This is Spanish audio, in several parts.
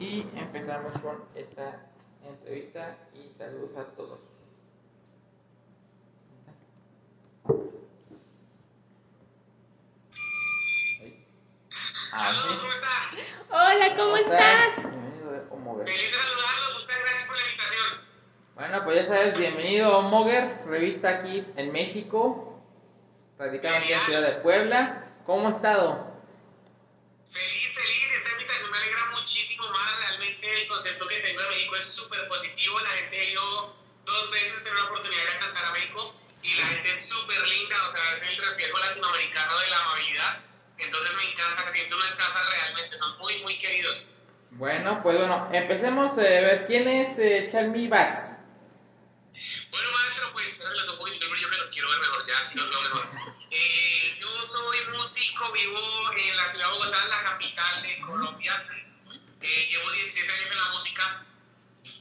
Y empezamos con esta entrevista y saludos a todos. Ah, sí. ¿Cómo están? Hola, ¿cómo estás? Bienvenido a Homoger. Feliz de saludarlos, muchas gracias por la invitación. Bueno, pues ya sabes, bienvenido a Homoger, revista aquí en México, radicada aquí en. Ciudad de Puebla. ¿Cómo ha estado? Feliz, concepto que tengo de México es súper positivo. La gente ha ido dos veces en una oportunidad de cantar a México y la gente es súper linda, o sea, es el reflejo latinoamericano de la amabilidad. Entonces me encanta, se siente uno en casa realmente, son muy, muy queridos. Bueno, pues bueno, empecemos a ver quién es eh, Charmy Bax. Bueno, maestro, pues les un poquito brillo que los quiero ver mejor, ya aquí los veo mejor. Eh, yo soy músico, vivo en la ciudad de Bogotá, la capital de Colombia. Eh, llevo 17 años en la música,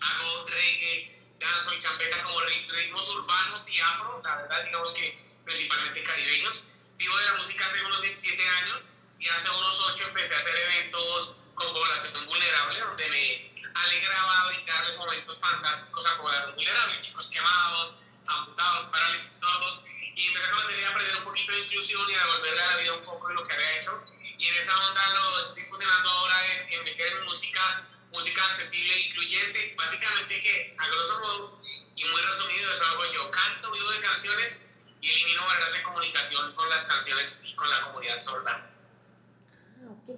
hago reggae, danzo y champeta como rit- ritmos urbanos y afro, la verdad, digamos que principalmente caribeños. Vivo de la música hace unos 17 años y hace unos 8 empecé a hacer eventos con población vulnerable, donde me alegraba brindarles momentos fantásticos a población vulnerable, chicos quemados, amputados, parálisis, sordos, y empecé a conocer y a aprender un poquito de inclusión y a devolverle a la vida un poco de lo que había hecho. Y en esa onda lo estoy fusionando ahora en, en meter en música, música accesible e incluyente, básicamente que a grosso modo y muy resumido eso hago yo, canto, vivo de canciones y elimino barreras de comunicación con las canciones y con la comunidad sorda. Ah, ok.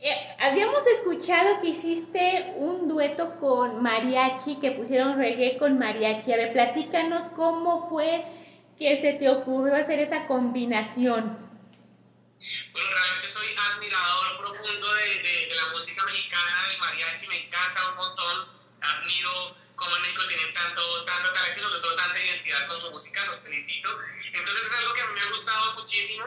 Eh, habíamos escuchado que hiciste un dueto con mariachi, que pusieron reggae con mariachi. A ver, platícanos cómo fue que se te ocurrió hacer esa combinación. Bueno, soy admirador profundo de, de- de la música mexicana, del mariachi, me encanta un montón, admiro cómo en México tienen tanto, tanto talento y sobre todo tanta identidad con su música, los felicito. Entonces es algo que a mí me ha gustado muchísimo.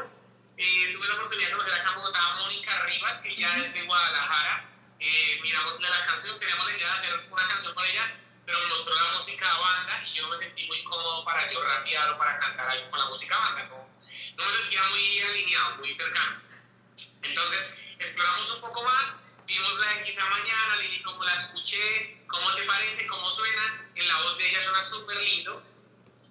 Eh, tuve la oportunidad de conocer acá en Bogotá a Mónica Rivas, que ya es de Guadalajara. Eh, miramosle la canción, teníamos la idea de hacer una canción con ella, pero me mostró la música a banda y yo no me sentí muy cómodo para yo rapear o para cantar algo con la música a banda. No, no me sentía muy alineado, muy cercano. Entonces, exploramos un poco más, vimos la de quizá mañana, dije cómo la escuché, cómo te parece, cómo suena, en la voz de ella suena súper lindo.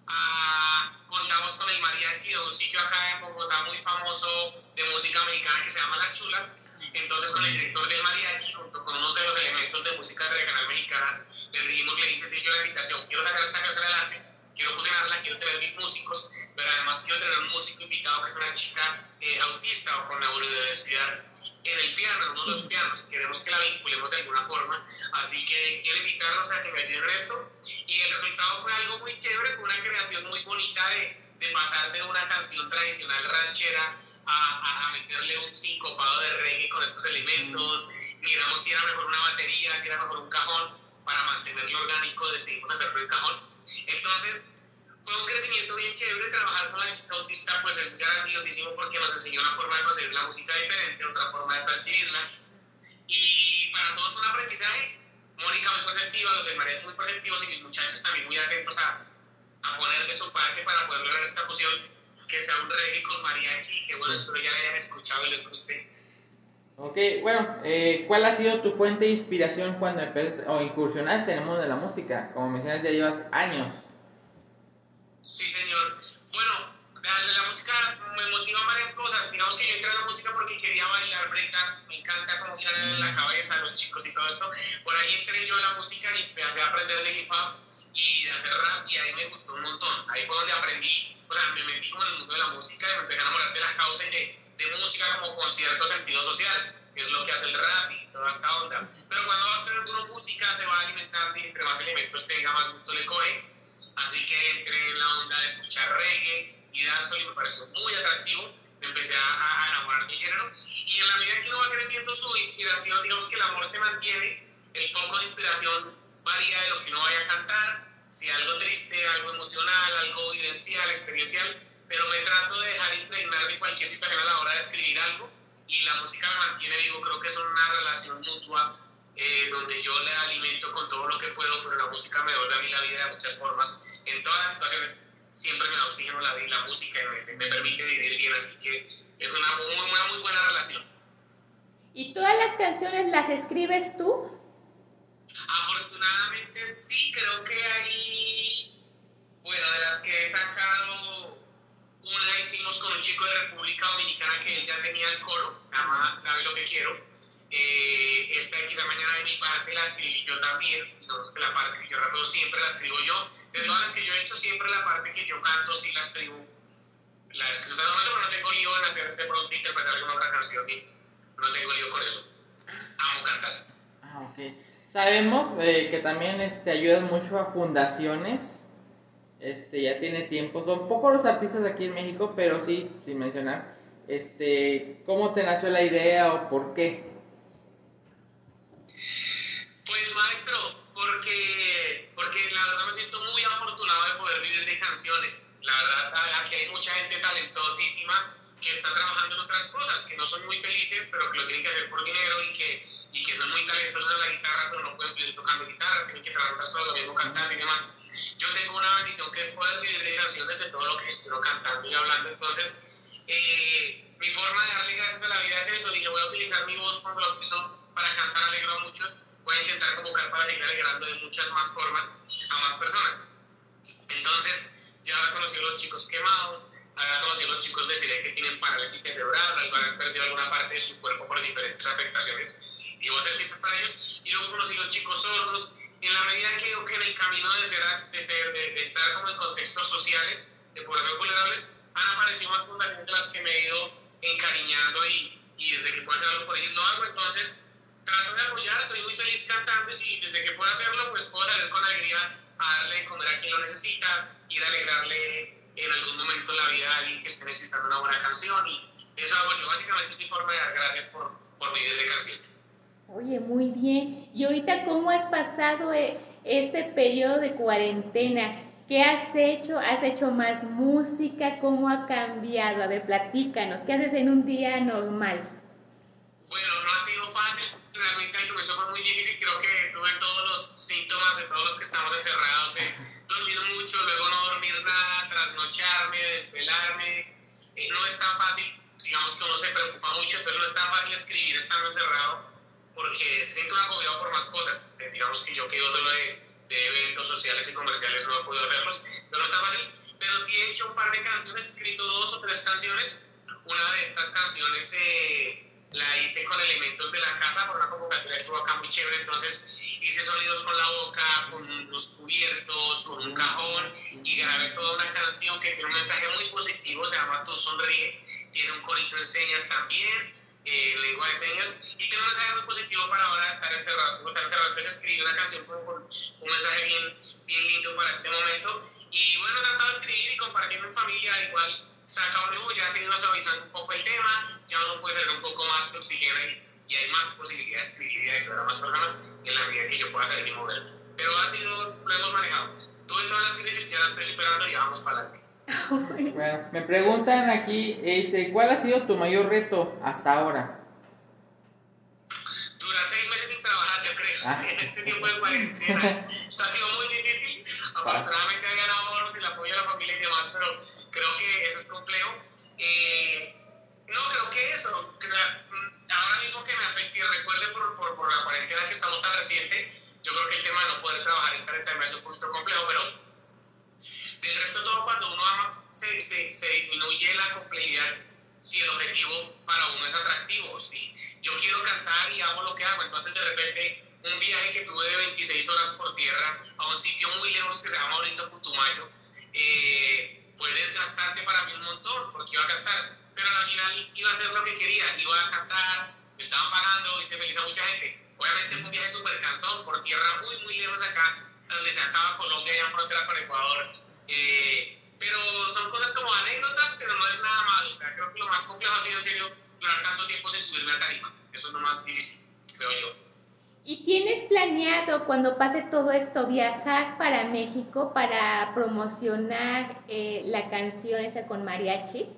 Ah, contamos con el mariachi de un sitio acá en Bogotá muy famoso de música mexicana que se llama La Chula. Entonces, con el director del mariachi, junto con unos de los elementos de música tradicional mexicana, les dijimos, le hice yo la invitación, quiero sacar esta canción adelante, quiero fusionarla, quiero tener mis músicos, pero además quiero tener un músico invitado que es una chica eh, autista o con neurodiversidad en el piano, en uno de los pianos. Queremos que la vinculemos de alguna forma, así que quiero invitarlos a que me ayuden en eso. Y el resultado fue algo muy chévere, fue una creación muy bonita de, de pasar de una canción tradicional ranchera a, a, a meterle un sincopado de reggae con estos elementos. Miramos si era mejor una batería, si era mejor un cajón, para mantenerlo orgánico decidimos hacerlo en cajón. Entonces, fue un crecimiento bien chévere trabajar con la chica autista, pues es grandiosísimo porque nos enseñó una forma de conseguir la música diferente, otra forma de percibirla. Y para todos un aprendizaje. Mónica muy perceptiva, los mariachi muy perceptivos y mis muchachos también muy atentos a, a poner de su parte para poder lograr esta fusión, que sea un reggae con mariachi, que bueno, espero ya la hayan escuchado y les guste. Ok, bueno, eh, ¿cuál ha sido tu fuente de inspiración cuando empezaste o incursionaste en el mundo de la música? Como mencionas, ya llevas años. Sí, señor. Bueno, la, la música me motivan varias cosas. Digamos que yo entré a la música porque quería bailar breakdance. Me encanta cómo girar en la cabeza los chicos y todo esto. Por ahí entré yo a la música y empecé a aprender de hip hop y de hacer rap y ahí me gustó un montón. Ahí fue donde aprendí, o sea, me metí como en el mundo de la música y me empecé a enamorar de la causa y de, de música como con cierto sentido social, que es lo que hace el rap y toda esta onda. Pero cuando vas a hacer una música se va alimentando y entre más elementos tenga, más gusto le coge. Así que entré en la onda de escuchar reggae y dancehall y me pareció muy atractivo. Me empecé a, a enamorar del género. Y en la medida que uno va creciendo su inspiración, digamos que el amor se mantiene, el foco de inspiración varía de lo que uno vaya a cantar, si algo triste, algo emocional, algo vivencial, experiencial, pero me trato de dejar impregnar de cualquier situación a la hora de escribir algo y la música me mantiene vivo, creo que es una relación mutua eh, donde yo le alimento con todo lo que puedo, pero la música me devuelve a mí la vida de muchas formas. En todas las situaciones siempre me da oxígeno la, la música y me, me permite vivir bien, así que es una muy, una muy buena relación. ¿Y todas las canciones las escribes tú? Afortunadamente sí, creo que hay, bueno, de las que he sacado, una hicimos con un chico de República Dominicana que él ya tenía el coro, se llama Dame lo que quiero. Eh, esta de quizá mañana de mi parte la escribí yo también, que la parte que yo rapeo siempre la escribo yo. De todas las que yo he hecho, siempre la parte que yo canto sí la escribo. La escribo, o sea, no, no tengo lío en hacer de pronto interpretar alguna otra canción, no tengo lío con eso. Amo cantar. Ah, ok. Sabemos eh, que también este, ayudas mucho a fundaciones. Este, ya tiene tiempo. Son pocos los artistas aquí en México, pero sí, sin mencionar. Este, ¿Cómo te nació la idea o por qué? Pues maestro, porque, porque la verdad me siento muy afortunado de poder vivir de canciones. La verdad, aquí hay mucha gente talentosísima que está trabajando en otras cosas, que no son muy felices, pero que lo tienen que hacer por dinero y que y que son muy talentosos en la guitarra, pero no pueden vivir tocando guitarra, tienen que trabajar otras cosas, lo mismo cantando y demás. Yo tengo una bendición que es poder vivir canciones de todo lo que estoy cantando y hablando, entonces eh, mi forma de darle gracias a la vida es eso, y yo voy a utilizar mi voz cuando la utilizo para cantar alegro a muchos, voy a intentar convocar para seguir alegrando de muchas más formas a más personas. Entonces, ya conocí a los chicos quemados, ahora conocí a los chicos de Siria que tienen parálisis cerebral, han perdido alguna parte de su cuerpo por diferentes afectaciones y voy a hacer chistes para ellos. Y luego conocí los chicos sordos. En la medida que que en el camino de, ser, de, ser, de, estar como en contextos sociales, de población vulnerables, han aparecido más fundaciones de las que me he ido encariñando y, y desde que puedo hacer algo por ellos lo hago. Entonces, trato de apoyar, estoy muy feliz cantando y desde que puedo hacerlo, pues puedo salir con alegría a darle de comer a quien lo necesita, ir a alegrarle en algún momento la vida a alguien que esté necesitando una buena canción y eso hago yo. Básicamente es mi forma de dar gracias por, por vivir de canciones. Oye, muy bien. ¿Y ahorita cómo has pasado eh, este periodo de cuarentena? ¿Qué has hecho? ¿Has hecho más música? ¿Cómo ha cambiado? A ver, platícanos. ¿Qué haces en un día normal? Bueno, no ha sido fácil. Realmente al comienzo fue muy difícil. Creo que tuve todos los síntomas de todos los que estamos encerrados, de dormir mucho, luego no dormir nada, trasnocharme, desvelarme. Eh, no es tan fácil. Digamos que uno se preocupa mucho, entonces no es tan fácil escribir estando encerrado porque se siento agobiado por más cosas. Digamos que yo quedo solo de, de, eventos sociales y comerciales, no he podido hacerlos, pero no está fácil. Pero sí he hecho un par de canciones, he escrito dos o tres canciones. Una de estas canciones eh, la hice con elementos de la casa por una convocatoria que hubo acá muy chévere. Entonces hice sonidos con la boca, con unos cubiertos, con un cajón y grabé toda una canción que tiene un mensaje muy positivo, se llama Tú Sonríe. Tiene un corito de señas también eh, lengua de señas y tiene un mensaje muy positivo para ahora estar encerrados, estar encerrados. Entonces escribí una canción con, un mensaje bien, bien lindo para este momento y bueno, he tratado de escribir y compartirlo en familia, igual saca un ya se ido suavizando un poco el tema, ya uno puede ser un poco más oxígeno y, y hay más posibilidades de escribir y de ayudar a más personas en la medida que yo pueda salir y mover. Pero ha sido, lo hemos manejado. Tuve todas las crisis, ya las estoy superando y vamos para adelante. bueno, me preguntan aquí, dice, ¿cuál ha sido tu mayor reto hasta ahora? Dura seis meses sin trabajar, yo creo, ah. en este tiempo de cuarentena. Esto ha sido muy difícil. Afortunadamente habían ahorros y el apoyo de la familia y demás, pero creo que eso es complejo. Eh, no, creo que eso, mm, ahora mismo que me afecte y recuerde por, por, por, la cuarentena que estamos tan reciente, yo creo que el tema de no poder trabajar esta renta hace un poquito complejo, pero del resto todo, cuando uno ama, se, se, se, disminuye la complejidad si el objetivo para uno es atractivo. Si yo quiero cantar y hago lo que hago, entonces de repente un viaje que tuve de 26 horas por tierra a un sitio muy lejos que se llama Bonito Putumayo, eh, fue desgastante para mí un montón porque iba a cantar, pero al final iba a hacer lo que quería, iba a cantar, me estaban pagando se feliz a mucha gente. Obviamente fue un viaje súper cansón por tierra muy, muy lejos acá, donde se acaba Colombia, allá en frontera con Ecuador. Eh, pero son cosas como anécdotas, pero no es nada malo. O sea, creo que lo más complejo ha sido en serio durar tanto tiempo sin subirme a tarima. Eso es lo más difícil, creo yo. ¿Y tienes planeado cuando pase todo esto viajar para México para promocionar eh, la canción esa con mariachi?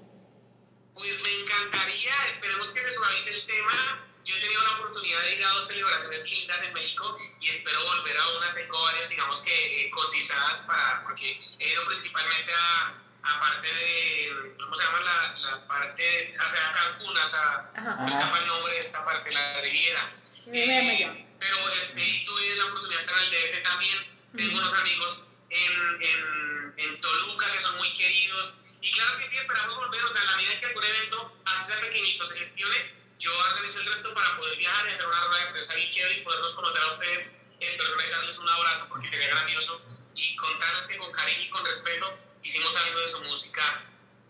Pues me encantaría, esperemos que se suavice el tema yo he tenido la oportunidad de ir a dos celebraciones lindas en México y espero volver a una. Tengo varias, digamos que eh, cotizadas para, porque he ido principalmente a, a parte de, ¿cómo se llama? La, la parte, o sea, Cancún, o sea, me escapa el nombre de esta parte, la Riviera. Eh, pero este, tuve la oportunidad de estar en el DF también. Tengo unos amigos en, en, en Toluca que son muy queridos. Y claro que sí, esperamos volver. O sea, a la medida que algún evento, así sea pequeñito, se gestione, yo organizo el resto para poder viajar y hacer una rueda de prensa bien chévere y poderlos conocer a ustedes en persona y darles un abrazo porque sería grandioso. Y contarles que con cariño y con respeto hicimos algo de su música,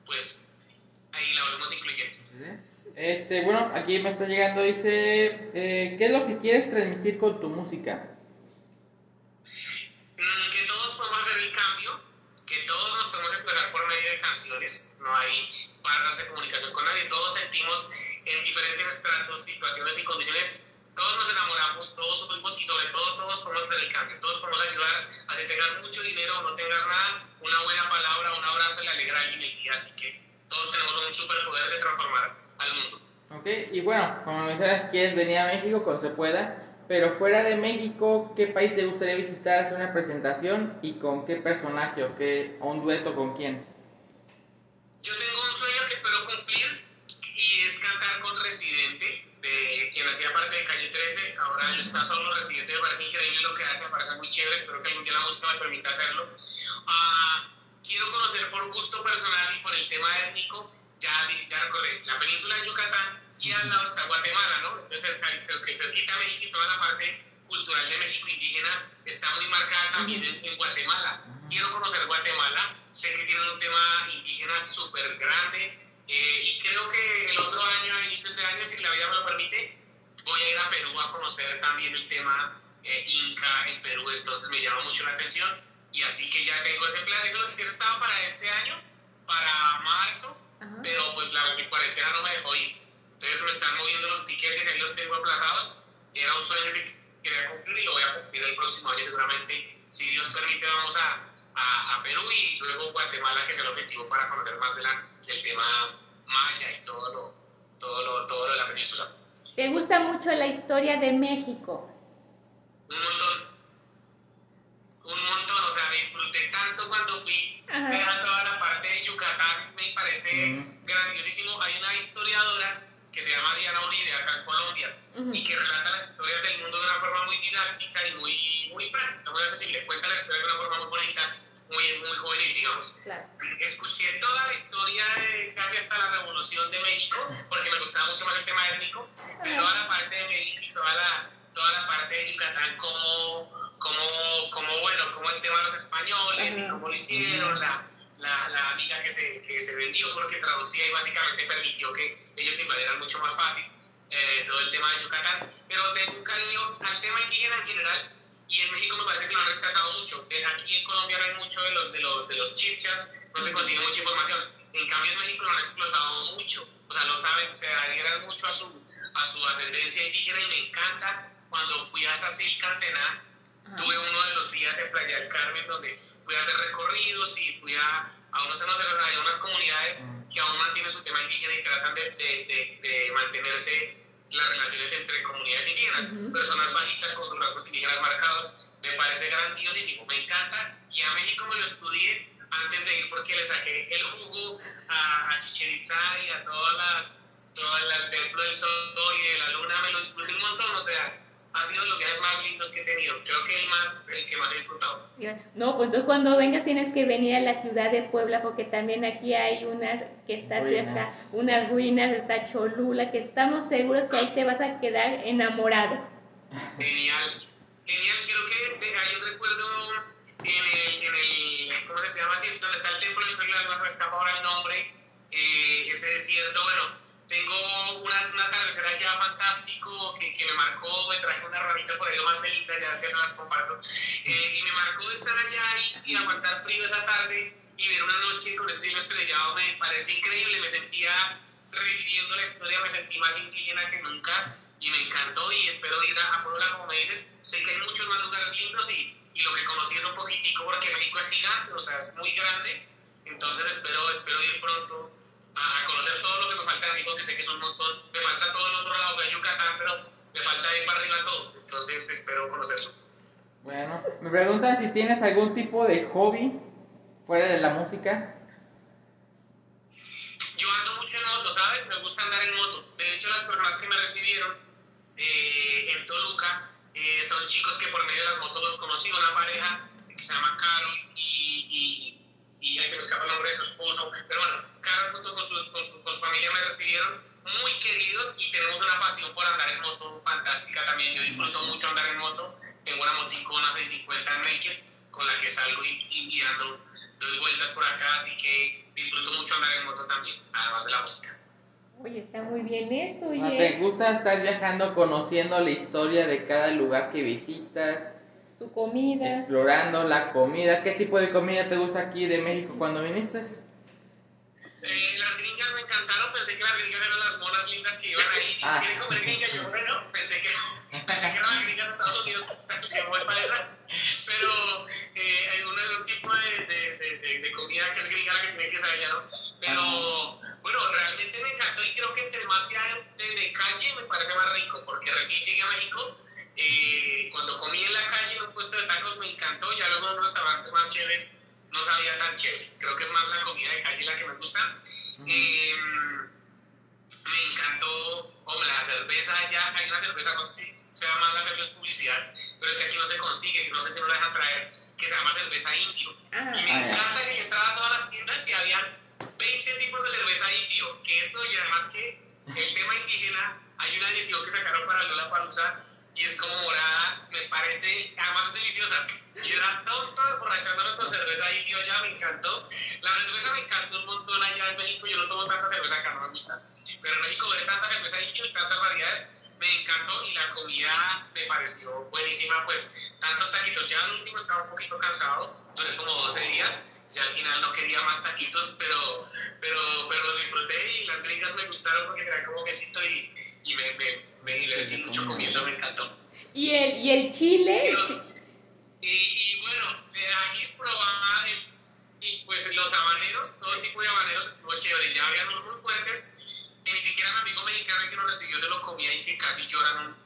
pues ahí la volvemos incluyente. Este, bueno, aquí me está llegando, dice, eh, ¿qué es lo que quieres transmitir con tu música? Mm, que todos podemos hacer el cambio, que todos nos podemos expresar por medio de canciones, no hay barras de comunicación con nadie, todos sentimos en diferentes estratos, situaciones y condiciones, todos nos enamoramos, todos sufrimos y sobre todo todos podemos hacer el cambio, todos podemos ayudar a si tengas mucho dinero o no tengas nada, una buena palabra, un abrazo le alegra a alguien el día, así que todos tenemos un superpoder de transformar al mundo. Ok, y bueno, como mencionas, quieres venir a México cuando se pueda, pero fuera de México, ¿qué país te gustaría visitar, hacer una presentación y con qué personaje o, qué, o un dueto con quién? Yo tengo un sueño que espero cumplir es cantar con Residente, de quien hacía parte de Calle 13. Ahora él está solo, Residente me parece increíble lo que hace, me parece muy chévere. Espero que algún día la música me permita hacerlo. Uh, quiero conocer por gusto personal y por el tema étnico. Ya, ya recorrí la península de Yucatán y al lado está Guatemala, ¿no? Entonces, el que cerquita México y toda la parte cultural de México indígena está muy marcada también en, en Guatemala. Quiero conocer Guatemala, sé que tienen un tema indígena súper grande eh, y creo que el otro año, a inicios de año, si la vida me lo permite, voy a ir a Perú a conocer también el tema eh, Inca en Perú, entonces me llama mucho la atención. Y así que ya tengo ese plan, eso, eso estaba para este año, para marzo, pero pues la mi cuarentena no me dejó ir, entonces me están moviendo los tiquetes, ahí los tengo aplazados, era un sueño que quería cumplir y lo voy a cumplir el próximo año seguramente, si Dios permite vamos a, a, a Perú y luego Guatemala, que es el objetivo para conocer más de la, del tema maya y todo lo, todo lo, todo lo de la península. ¿Te gusta mucho la historia de México? Un montón. Un montón, o sea, me disfruté tanto cuando fui a toda la parte de Yucatán, me parece mm. grandiosísimo. Hay una historiadora que se llama Diana Uribe, acá en Colombia, uh -huh. y que relata las historias del mundo de una forma muy didáctica y muy, muy práctica, muy accesible. Cuenta la historia de una forma muy bonita, muy, muy juvenil, digamos. Claro. Escuché toda la historia de casi hasta la Revolución de México, porque me gustaba mucho más el tema étnico, de toda la parte de México y toda la, toda la parte de Yucatán, como, como, como bueno, como el tema de los españoles uh -huh. y cómo lo hicieron, la la, la, amiga que se, que se vendió porque traducía y básicamente permitió que ellos invadieran mucho más fácil eh, todo el tema de Yucatán. Pero tengo un cariño al tema indígena en general y en México me parece que lo han rescatado mucho. Aquí en Colombia no hay mucho de los, de los, de los chichas, no se consigue mucha información. En cambio en México lo han explotado mucho, o sea, lo saben, se adhieran mucho a su, a su ascendencia indígena y me encanta. Cuando fui hasta Silcantená, tuve uno de los días en Playa del Carmen donde fui a hacer recorridos y fui a, a unos cenotes, hay unas comunidades que aún mantienen su tema indígena y tratan de, de, de, de mantenerse las relaciones entre comunidades indígenas, uh -huh. personas bajitas con sus rasgos indígenas marcados, me parece grandiosísimo, me encanta. Y a México me lo estudié antes de ir porque le saqué el jugo a, a Chichen Itza y a todas las, todo el templo del sol y de la luna, me lo disfruté un montón, o sea, ha sido los viajes más lindos que he tenido. Creo que el, más, el que más he disfrutado. No, pues entonces cuando vengas tienes que venir a la ciudad de Puebla porque también aquí hay unas que está ruinas. cerca, unas ruinas, está Cholula, que estamos seguros que ahí te vas a quedar enamorado. Genial, genial. Quiero que te, hay un recuerdo en el, en el, ¿cómo se llama? así? donde está el templo del sol luna, se me escapa ahora el nombre, eh, ese desierto, bueno tengo una, una atardecer allá fantástico que, que, me marcó, me traje una ramita por ahí lo más linda, ya, ya se las comparto, eh, y me marcó estar allá y, y, aguantar frío esa tarde y ver una noche con ese cielo estrellado me parece increíble, me sentía reviviendo la historia, me sentí más indígena que nunca y me encantó y espero ir a, a Puebla como me dices, sé que hay muchos más lugares lindos y, y lo que conocí es un poquitico porque México es gigante, o sea, es muy grande, entonces espero, espero ir pronto a conocer todo lo que me falta México, que sé que es un montón. Me falta todo el otro lado, sea, Yucatán, pero me falta ir para arriba todo. Entonces espero conocerlo. Bueno, me preguntan si tienes algún tipo de hobby fuera de la música. Yo ando mucho en moto, ¿sabes? Me gusta andar en moto. De hecho, las personas que me recibieron eh, en Toluca, Eh, son chicos que por medio de las motos los conocí, una pareja que se llama Carol y, y, y ahí se me escapa el nombre de su esposo. Pero bueno, Carol junto con, sus, con, su, con su familia me recibieron muy queridos y tenemos una pasión por andar en moto fantástica también. Yo disfruto mucho andar en moto. Tengo una motico, una 650 Naked, con la que salgo y, y, y ando, doy vueltas por acá, así que disfruto mucho andar en moto también, además de la música. Oye, está muy bien eso, Ah, ¿Te oye. gusta estar viajando, conociendo la historia de cada lugar que visitas, Su comida. explorando la comida? ¿Qué tipo de comida te gusta aquí de México cuando viniste? Eh, las gringas me encantaron, pensé que las gringas eran las monas lindas que iban ahí. Y Ah. quieren comer gringa, yo bueno, pensé que, pensé que eran las gringas de Estados Unidos, que voy para esa. Pero eh, hay un, un tipo de, de, de, de, comida que es gringa la que tiene que saber ya, ¿no? Pero bueno, realmente me encantó y creo que entre más sea de, de calle me parece más rico, porque recién llegué a México. eh, cuando comí en la calle en un puesto de tacos me encantó, ya luego en unos restaurantes más chéveres no sabía tan chévere. Creo que es más la comida de calle la que me gusta. Eh, me encantó, hombre, la cerveza allá, hay una cerveza, no sé si sea mal hacerles publicidad, pero es que aquí no se consigue, no sé si no la dejan traer, que se llama cerveza indio. Ah, Y me Ah, encanta que yo entraba a todas las tiendas y habían 20 tipos de cerveza indio, que esto y además que el tema indígena, hay una edición que sacaron para Lola Palusa y es como morada, me parece, además es deliciosa. Yo era tonto borrachándome con cerveza indio, ya me encantó. La cerveza me encantó un montón allá en México, yo no tomo tanta cerveza acá, no me gusta. Pero en México ver tanta cerveza indio y tantas variedades, me encantó y la comida me pareció buenísima, pues tantos taquitos, ya al último estaba un poquito cansado, duré como 12 días, ya al final no quería más taquitos, pero, pero, pero los disfruté y las gringas me gustaron porque traían como quesito y, y me, me, me divertí mucho comiendo, me encantó. Y el, y el chile. Y, los- y, y bueno, de ajís probaba el- y pues los habaneros, todo tipo de habaneros estuvo chévere. Ya había unos muy fuertes que ni siquiera mi amigo mexicano que nos recibió se lo comía y que casi lloran un-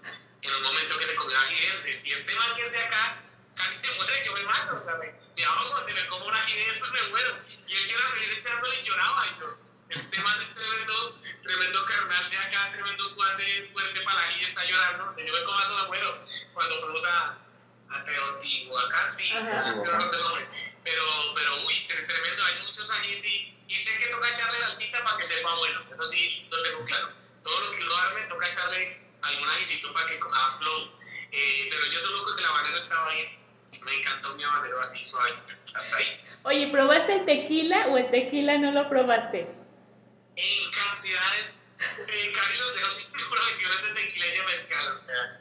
en un momento que se comió ají. Si este man que es de acá casi se muere, yo me mato, sea, me, ahogo cuando me como un ají de estos, me muero. Y él sí era feliz echándole y lloraba. Y yo, este man es tremendo, tremendo carnal de acá, tremendo guante fuerte para la está llorando. Y yo me como eso, me muero. Cuando fuimos a, a Teotihuacán, sí, Ajá. es que no el nombre. Pero, pero, uy, tre- tremendo, hay muchos ajís y, y sé que toca echarle salsita para que sepa bueno, eso sí lo tengo claro. Todo lo que uno hace toca echarle algún ajicito para que haga flow. Eh, pero yo solo con que el habanero estaba bien. Me encantó mi habanero así suave, hasta ahí. Oye, ¿probaste el tequila o el tequila no lo probaste? En cantidades, eh, casi los dejo sin provisiones de tequila y de mezcal. O sea,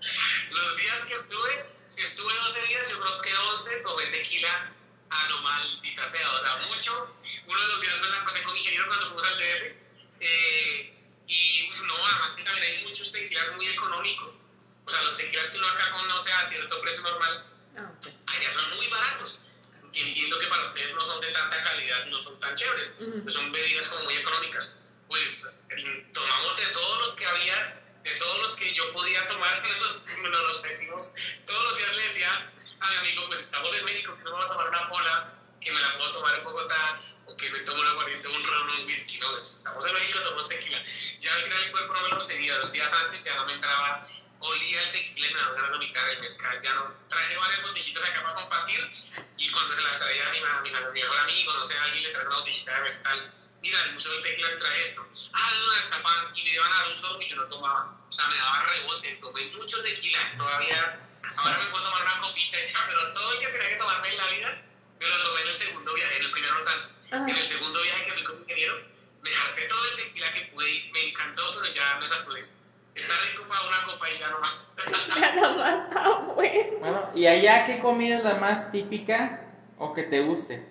los días que estuve, si estuve 12 días, yo creo que 11 tomé tequila a lo maldita sea, o sea, mucho. Uno de los días me la pasé con ingeniero cuando fuimos al DF. eh, y uf, no, además que también hay muchos tequilas muy económicos. O sea, los tequilas que uno acá conoce a cierto precio normal, Ah, pues. allá son muy baratos. Que entiendo que para ustedes no son de tanta calidad, no son tan chéveres, Ujú. son bebidas como muy económicas. Pues tomamos de todos los que había, de todos los que yo podía tomar, nos los metimos. Todos los días le decía a mi amigo, pues estamos en México, que no me voy a tomar una pola, que me la puedo tomar en Bogotá, o que me tomo una corriente, un ron, un whisky. No, pues, estamos en México, tomamos tequila. Ya al final el cuerpo no me lo seguía, los días antes ya no me entraba olía el tequila y me daba ganas de vomitar el mezcal, ya no. Traje varias botellitas acá para compartir y cuando se las traía a mi, mi, mi mejor amigo, no sé, a alguien le traje una botellita de mezcal. Mira, el museo del tequila me traje esto. Ah, de una escapan y me iban a dar un sorbo y yo no tomaba. O sea, me daba rebote, tomé mucho tequila. Todavía, ahora me puedo tomar una copita y ya, pero todo el que tenía que tomarme en la vida, me lo tomé en el segundo viaje, en el primero no tanto. Ajá. En el segundo viaje que fui con mi ingeniero, me harté todo el tequila que pude y me encantó, pero ya me saturé. Está rico para una copa y ya no más. Nada más, ah, bueno. Bueno, ¿y allá qué comida es la más típica o que te guste?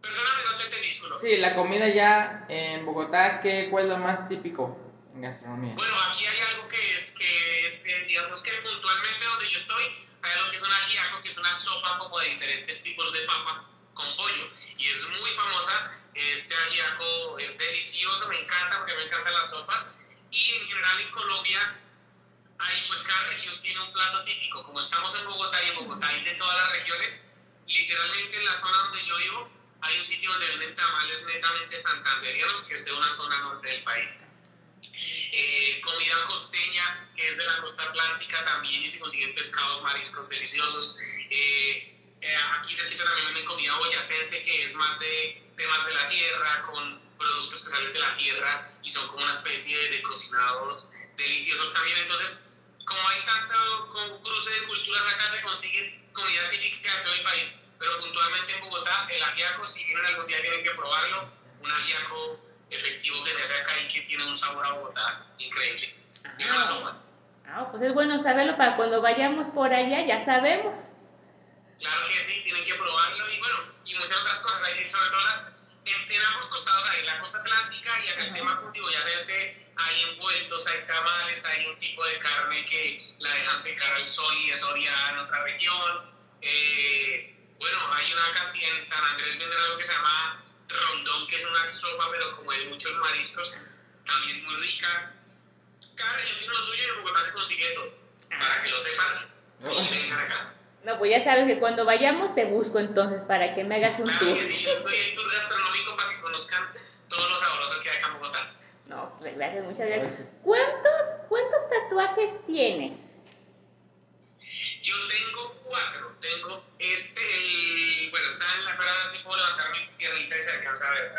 Perdóname, no te entendí, disculpa. Sí, la comida ya en Bogotá, ¿qué cuál es lo más típico en gastronomía? Bueno, aquí hay algo que es que, es que, digamos que puntualmente donde yo estoy, hay algo que es un ajiaco, que es una sopa como de diferentes tipos de papa con pollo. Y es muy famosa. Este ajiaco es delicioso, me encanta porque me encantan las sopas. Y en general en Colombia, hay, pues cada región tiene un plato típico. Como estamos en Bogotá y en Bogotá hay de todas las regiones, literalmente en la zona donde yo vivo, hay un sitio donde venden tamales netamente santanderianos, que es de una zona norte del país. Eh, comida costeña, que es de la costa atlántica también, y se consiguen pescados, mariscos deliciosos. Eh, eh, aquí también venden comida boyacense, que es más de temas de la tierra, con productos que salen de la tierra y son como una especie de cocinados deliciosos también. Entonces, como hay tanto con cruce de culturas acá, se consigue comida típica de todo el país, pero puntualmente en Bogotá, el ajiaco, si vienen algún día tienen que probarlo, un ajiaco efectivo que se hace acá y que tiene un sabor a Bogotá increíble. Y es una sopa. Ah, pues es bueno saberlo para cuando vayamos por allá, ya sabemos. Claro que sí, tienen que probarlo y bueno, y muchas otras cosas. Ahí, sobre todo la- en, en ambos costados hay la costa atlántica y hacia el Ajá. tema cultivo y hacerse hay envueltos, hay tamales, hay un tipo de carne que la dejan secar al sol y es en otra región. Eh, bueno, hay una cantidad en San Andrés venden algo que se llama rondón, que es una sopa, pero como de muchos mariscos, también muy rica. Cada región tiene lo suyo y en Bogotá se consigue todo. Para que lo sepan y vengan acá. No, pues ya sabes que cuando vayamos te busco entonces para que me hagas un Claro tour. que sí, yo estoy el tour gastronómico para que conozcan todos los sabrosos que hay acá en Bogotá. No, pues, gracias, muchas gracias. ¿Cuántos, cuántos tatuajes tienes? Yo tengo cuatro. Tengo este, el. Bueno, está en la parada, así puedo levantar mi piernita y se alcanza a ver.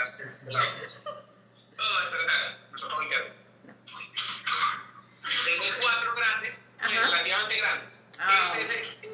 Oh, espera, me soltó mi pierna. Tengo cuatro grandes, Ajá. relativamente grandes. Ah. Este es el,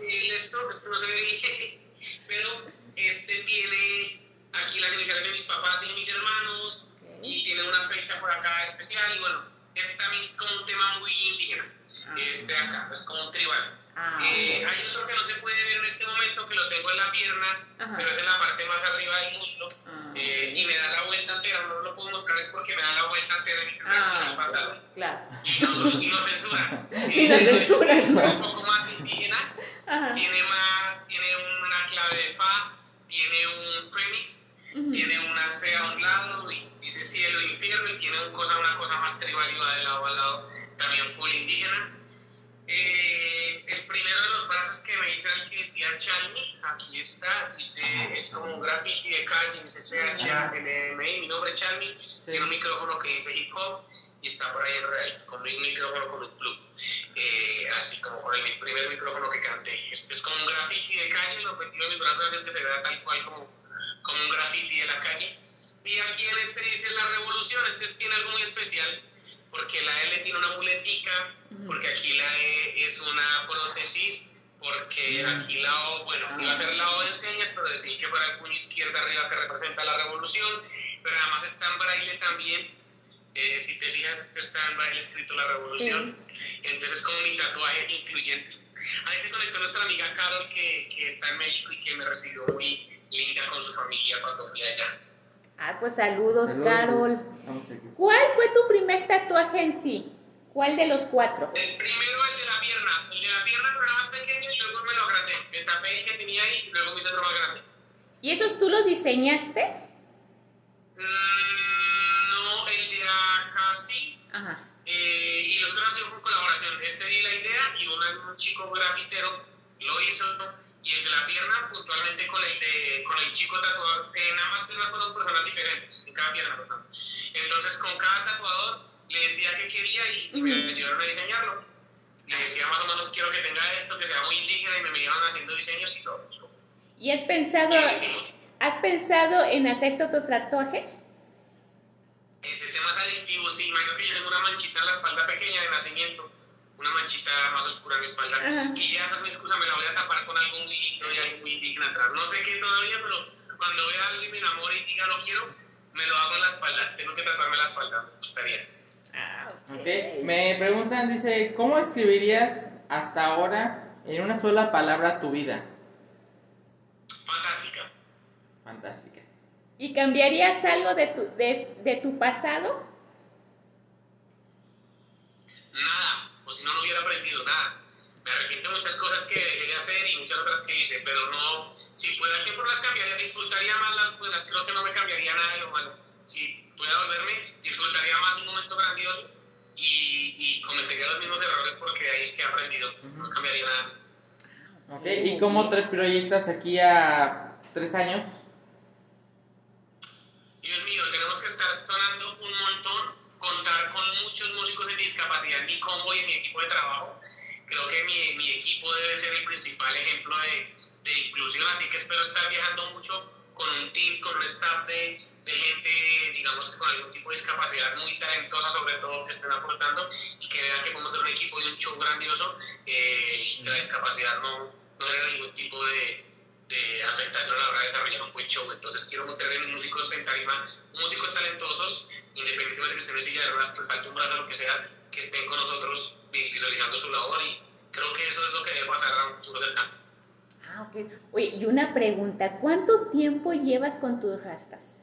el esto, este no se ve bien, pero este tiene aquí las iniciales de mis papás y de mis hermanos. y tiene una fecha por acá especial y bueno, es también como un tema muy indígena, Ah. este acá, es como un tribal. Ah, Eh, hay otro que no se puede ver en este momento, que lo tengo en la pierna, Ajá. pero es en la parte más arriba del muslo Ah. eh, y me da la vuelta entera, no lo puedo mostrar es porque me da la vuelta entera y me el Ah, pantalón. claro. Y no, soy- y no censura. Y no censura. Es un poco más indígena, Ajá. tiene más, tiene una clave de fa, tiene un fénix, Ujú. tiene una C a un lado y dice cielo e infierno y tiene un cosa, una cosa más tribal y va de lado a lado, también full indígena. Eh, el primero de los brazos que me era el que decía Chalmi, aquí está, dice, es como un graffiti de calle, dice C-H-A-L-M-I, mi nombre es Chalmi, tiene un micrófono que dice hip hop y está por ahí en realidad, con un micrófono con un plug, eh, así como con el primer micrófono que canté. Este es como un graffiti de calle, el objetivo de mis brazos es que se vea tal cual como, como un graffiti de la calle. Y aquí en este dice la revolución, este es- tiene algo muy especial, porque la L tiene una muletica, porque aquí la E es una prótesis, porque aquí la O, bueno, iba a ser la O de señas, pero decidí que fuera el puño izquierda arriba que representa la revolución, pero además está en braille también. Eh, si te fijas, esto está en braille escrito la revolución. Entonces es como mi tatuaje incluyente. Ahí se conectó nuestra amiga Carol, que, que está en México y que me recibió muy linda con su familia cuando fui allá. Ah, pues saludos, Saludos. Carol. Aquí. ¿Cuál fue tu primer tatuaje en sí? ¿Cuál de los cuatro? El primero, el de la pierna. El de la pierna, pero era más pequeño y luego me lo agrandé. Me tapé el que tenía ahí y luego me hice otro más grande. ¿Y esos tú los diseñaste? Mm, no, acá sí. Ajá. Eh, y los otros por colaboración. Este di la idea y una- un chico grafitero lo hizo. Y el de la pierna, puntualmente con el, de, con el chico tatuador. En ambas piernas fueron personas diferentes, en cada pierna, perdón. Entonces, con cada tatuador le decía qué quería y, y me Ujú. ayudaron a diseñarlo. Le decía más o menos, quiero que tenga esto, que sea muy indígena, y me, me iban haciendo diseños y todo. ¿Y has pensado, hicimos. has pensado en hacerte otro tatuaje? Ese es más adictivo, sí. Imagínate que yo tengo una manchita en la espalda pequeña de nacimiento, una manchita más oscura en mi espalda. Ajá. Y ya esa es mi excusa, me la voy a tapar con algún hilito y algo muy indígena atrás. No sé qué todavía, pero cuando vea a alguien me enamore y diga lo quiero, me lo hago en la espalda. Tengo que tatuarme la espalda, me gustaría. Ah, Ok, me preguntan, dice, ¿cómo escribirías hasta ahora en una sola palabra tu vida? Fantástica. Fantástica. ¿Y cambiarías algo de tu, de, de tu pasado? Nada, o si no, no hubiera aprendido nada. Me arrepiento de muchas cosas que dejé de hacer y muchas otras que hice, pero no, si fuera el tiempo no las cambiaría, disfrutaría más las buenas, creo que no me cambiaría nada de lo malo. Si pudiera volverme, disfrutaría más un momento grandioso y, y cometería los mismos errores porque de ahí es que he aprendido, no cambiaría nada. Ok, ¿y cómo te proyectas aquí a tres años? Dios mío, tenemos que estar sonando un montón, contar con muchos músicos en discapacidad en mi combo y en mi equipo de trabajo. Creo que mi, mi equipo debe ser el principal ejemplo de, de inclusión, así que espero estar viajando mucho con un team, con un staff de, de gente, digamos, con algún tipo de discapacidad muy talentosa, sobre todo, que estén aportando y que vean que podemos ser un equipo y un show grandioso eh, y que la discapacidad no, no genera ningún tipo de, de afectación a la hora de desarrollar un buen show. Entonces quiero meterle mis músicos en tarima, músicos talentosos, independientemente de que estén en silla de ruedas, que falte un brazo, lo que sea, que estén con nosotros visualizando su labor y creo que eso es lo que debe pasar a un futuro cercano. Ah, ok. Oye, y una pregunta, ¿cuánto tiempo llevas con tus rastas?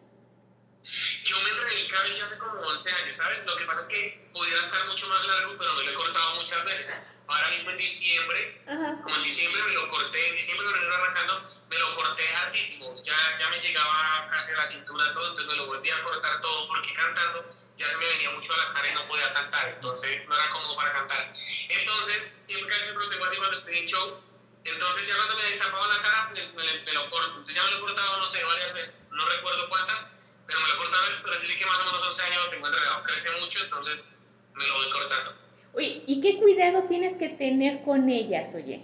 Yo me enredé el cabello hace como 11 años, ¿sabes? Lo que pasa es que pudiera estar mucho más largo, pero me lo he cortado muchas veces. Ahora mismo en diciembre, Ajá. como en diciembre me lo corté, en diciembre me lo venía arrancando, me lo corté hartísimo. Ya, ya me llegaba casi a la cintura todo, entonces me lo volví a cortar todo porque cantando ya se me venía mucho a la cara y no podía cantar, entonces no era cómodo para cantar. Entonces, siempre casi siempre lo tengo así cuando estoy en show. Entonces ya cuando me tapaba la cara, pues me, me lo corto. Entonces ya me lo he cortado, no sé, varias veces, no recuerdo cuántas, pero me lo he cortado a veces, pero sí que más o menos 11 años lo tengo enredado. Crece mucho, entonces me lo voy cortando. Oye, ¿y qué cuidado tienes que tener con ellas, oye?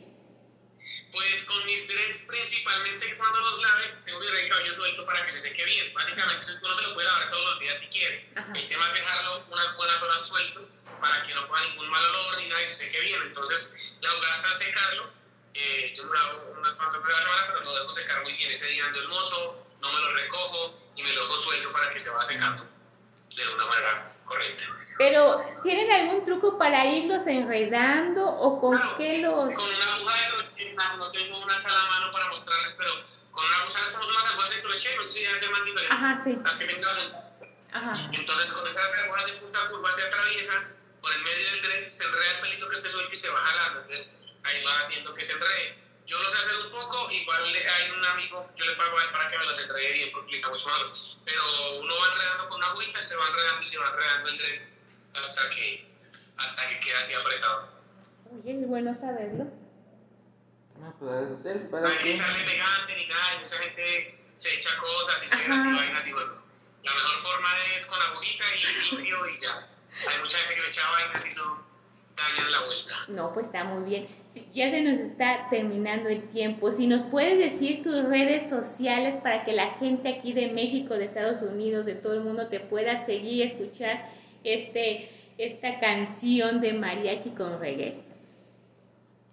Pues con mis dreads principalmente cuando los lave tengo que dejar el cabello suelto para que se seque bien. Básicamente uno se lo puede lavar todos los días si quiere. Ajá. El tema es dejarlo unas buenas horas suelto para que no coja ningún mal olor ni nada y se seque bien. Entonces la jugada está secarlo. Eh, yo me lo hago unas cuantas veces a la semana, pero lo dejo secar muy bien. Ese día ando en moto, no me lo recojo y me lo dejo suelto para que se vaya secando de una manera correcta. Pero, ¿tienen algún truco para irlos enredando o con qué los...? Con una aguja de crochet, no tengo una acá a la mano para mostrarles, pero con una aguja, somos unas agujas de crochet, no sé si ya se llaman diferentes. Ajá, sí. Las que tengan Ajá. Entonces, con esas agujas de punta curva se atraviesan por el medio del tren, se enreda el pelito que esté suelto y se va jalando. Entonces, ahí va haciendo que se enrede. Yo los sé hacer un poco, igual le- hay un amigo, yo le pago a él para que me los enrede bien porque le mucho más. Pero uno va enredando con una agüita, se va enredando y se va enredando el tren hasta que, hasta que queda así apretado. Oye, es bueno saberlo. No, pues redes sociales, No para hay que echarle pegante ni nada, y mucha gente se echa cosas y se así vainas y bueno. La mejor forma es con agujita y limpio y ya. Hay mucha gente que le echa vainas y eso daña la vuelta. No, pues está muy bien. Sí, ya se nos está terminando el tiempo. Si nos puedes decir tus redes sociales para que la gente aquí de México, de Estados Unidos, de todo el mundo te pueda seguir y escuchar este, esta canción de mariachi con reggae.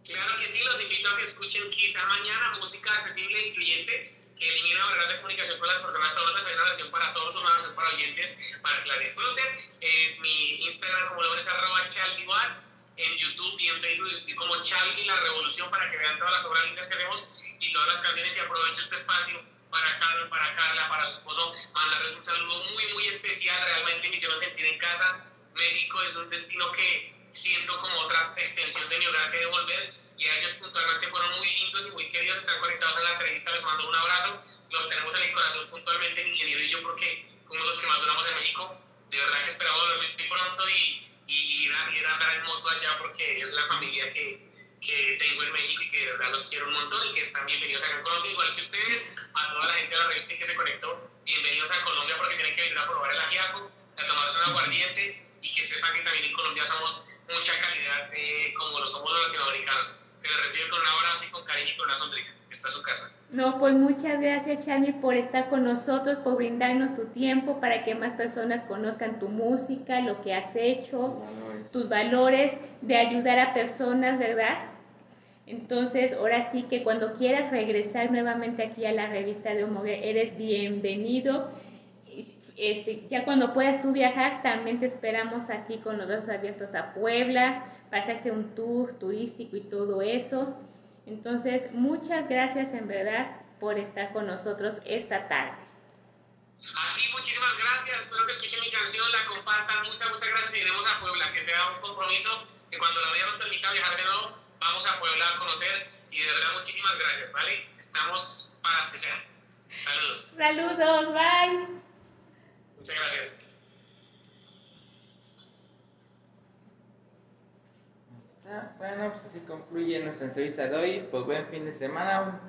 Claro que sí, los invito a que escuchen quizá mañana música accesible e incluyente que elimina barreras de comunicación con las personas sordas. Hay una versión para sordos, una versión para oyentes, para que la disfruten. Eh, mi Instagram, como lo es arroba chalviwatts. En YouTube y en Facebook estoy como Chalvi La Revolución para que vean todas las obras lindas que hacemos y todas las canciones. Y aprovecho este espacio para Carmen, para Carla, para su esposo, mandarles un saludo muy, muy especial. Realmente me hicieron sentir en casa. México es un destino que siento como otra extensión de mi hogar que devolver. Y a ellos puntualmente fueron muy lindos y muy queridos, están conectados a la entrevista, les mando un abrazo, los tenemos en el corazón puntualmente, mi ingeniero y yo, porque fuimos los que más duramos en México, de verdad que esperamos volver muy pronto y, y ir, a, ir a andar en moto allá porque es la familia que, que tengo en México y que de verdad los quiero un montón y que están bienvenidos acá en Colombia, igual que ustedes, a toda la gente de la revista que se conectó, bienvenidos a Colombia porque tienen que venir a probar el ajiaco, a tomarse un aguardiente y que sepan que también en Colombia somos mucha calidad como lo somos los latinoamericanos. Se les recibe con un abrazo y con cariño y con una sonrisa. Esta es su casa. No, pues muchas gracias, Charmy, por estar con nosotros, por brindarnos tu tiempo para que más personas conozcan tu música, lo que has hecho, tus valores de ayudar a personas, ¿verdad? Entonces, ahora sí que cuando quieras regresar nuevamente aquí a la revista de Homoguer, eres bienvenido. Este, ya cuando puedas tú viajar, también te esperamos aquí con los brazos abiertos a Puebla, para hacerte un tour turístico y todo eso. Entonces, muchas gracias en verdad por estar con nosotros esta tarde. A ti muchísimas gracias, espero que escuchen mi canción, la compartan, muchas, muchas gracias y iremos a Puebla, que sea un compromiso que cuando la vida nos permita viajar de nuevo, vamos a Puebla a conocer y de verdad muchísimas gracias, ¿vale? Estamos para que sean. Saludos. Saludos, bye. Muchas gracias. Bueno, pues así concluye nuestra entrevista de hoy. Pues buen fin de semana.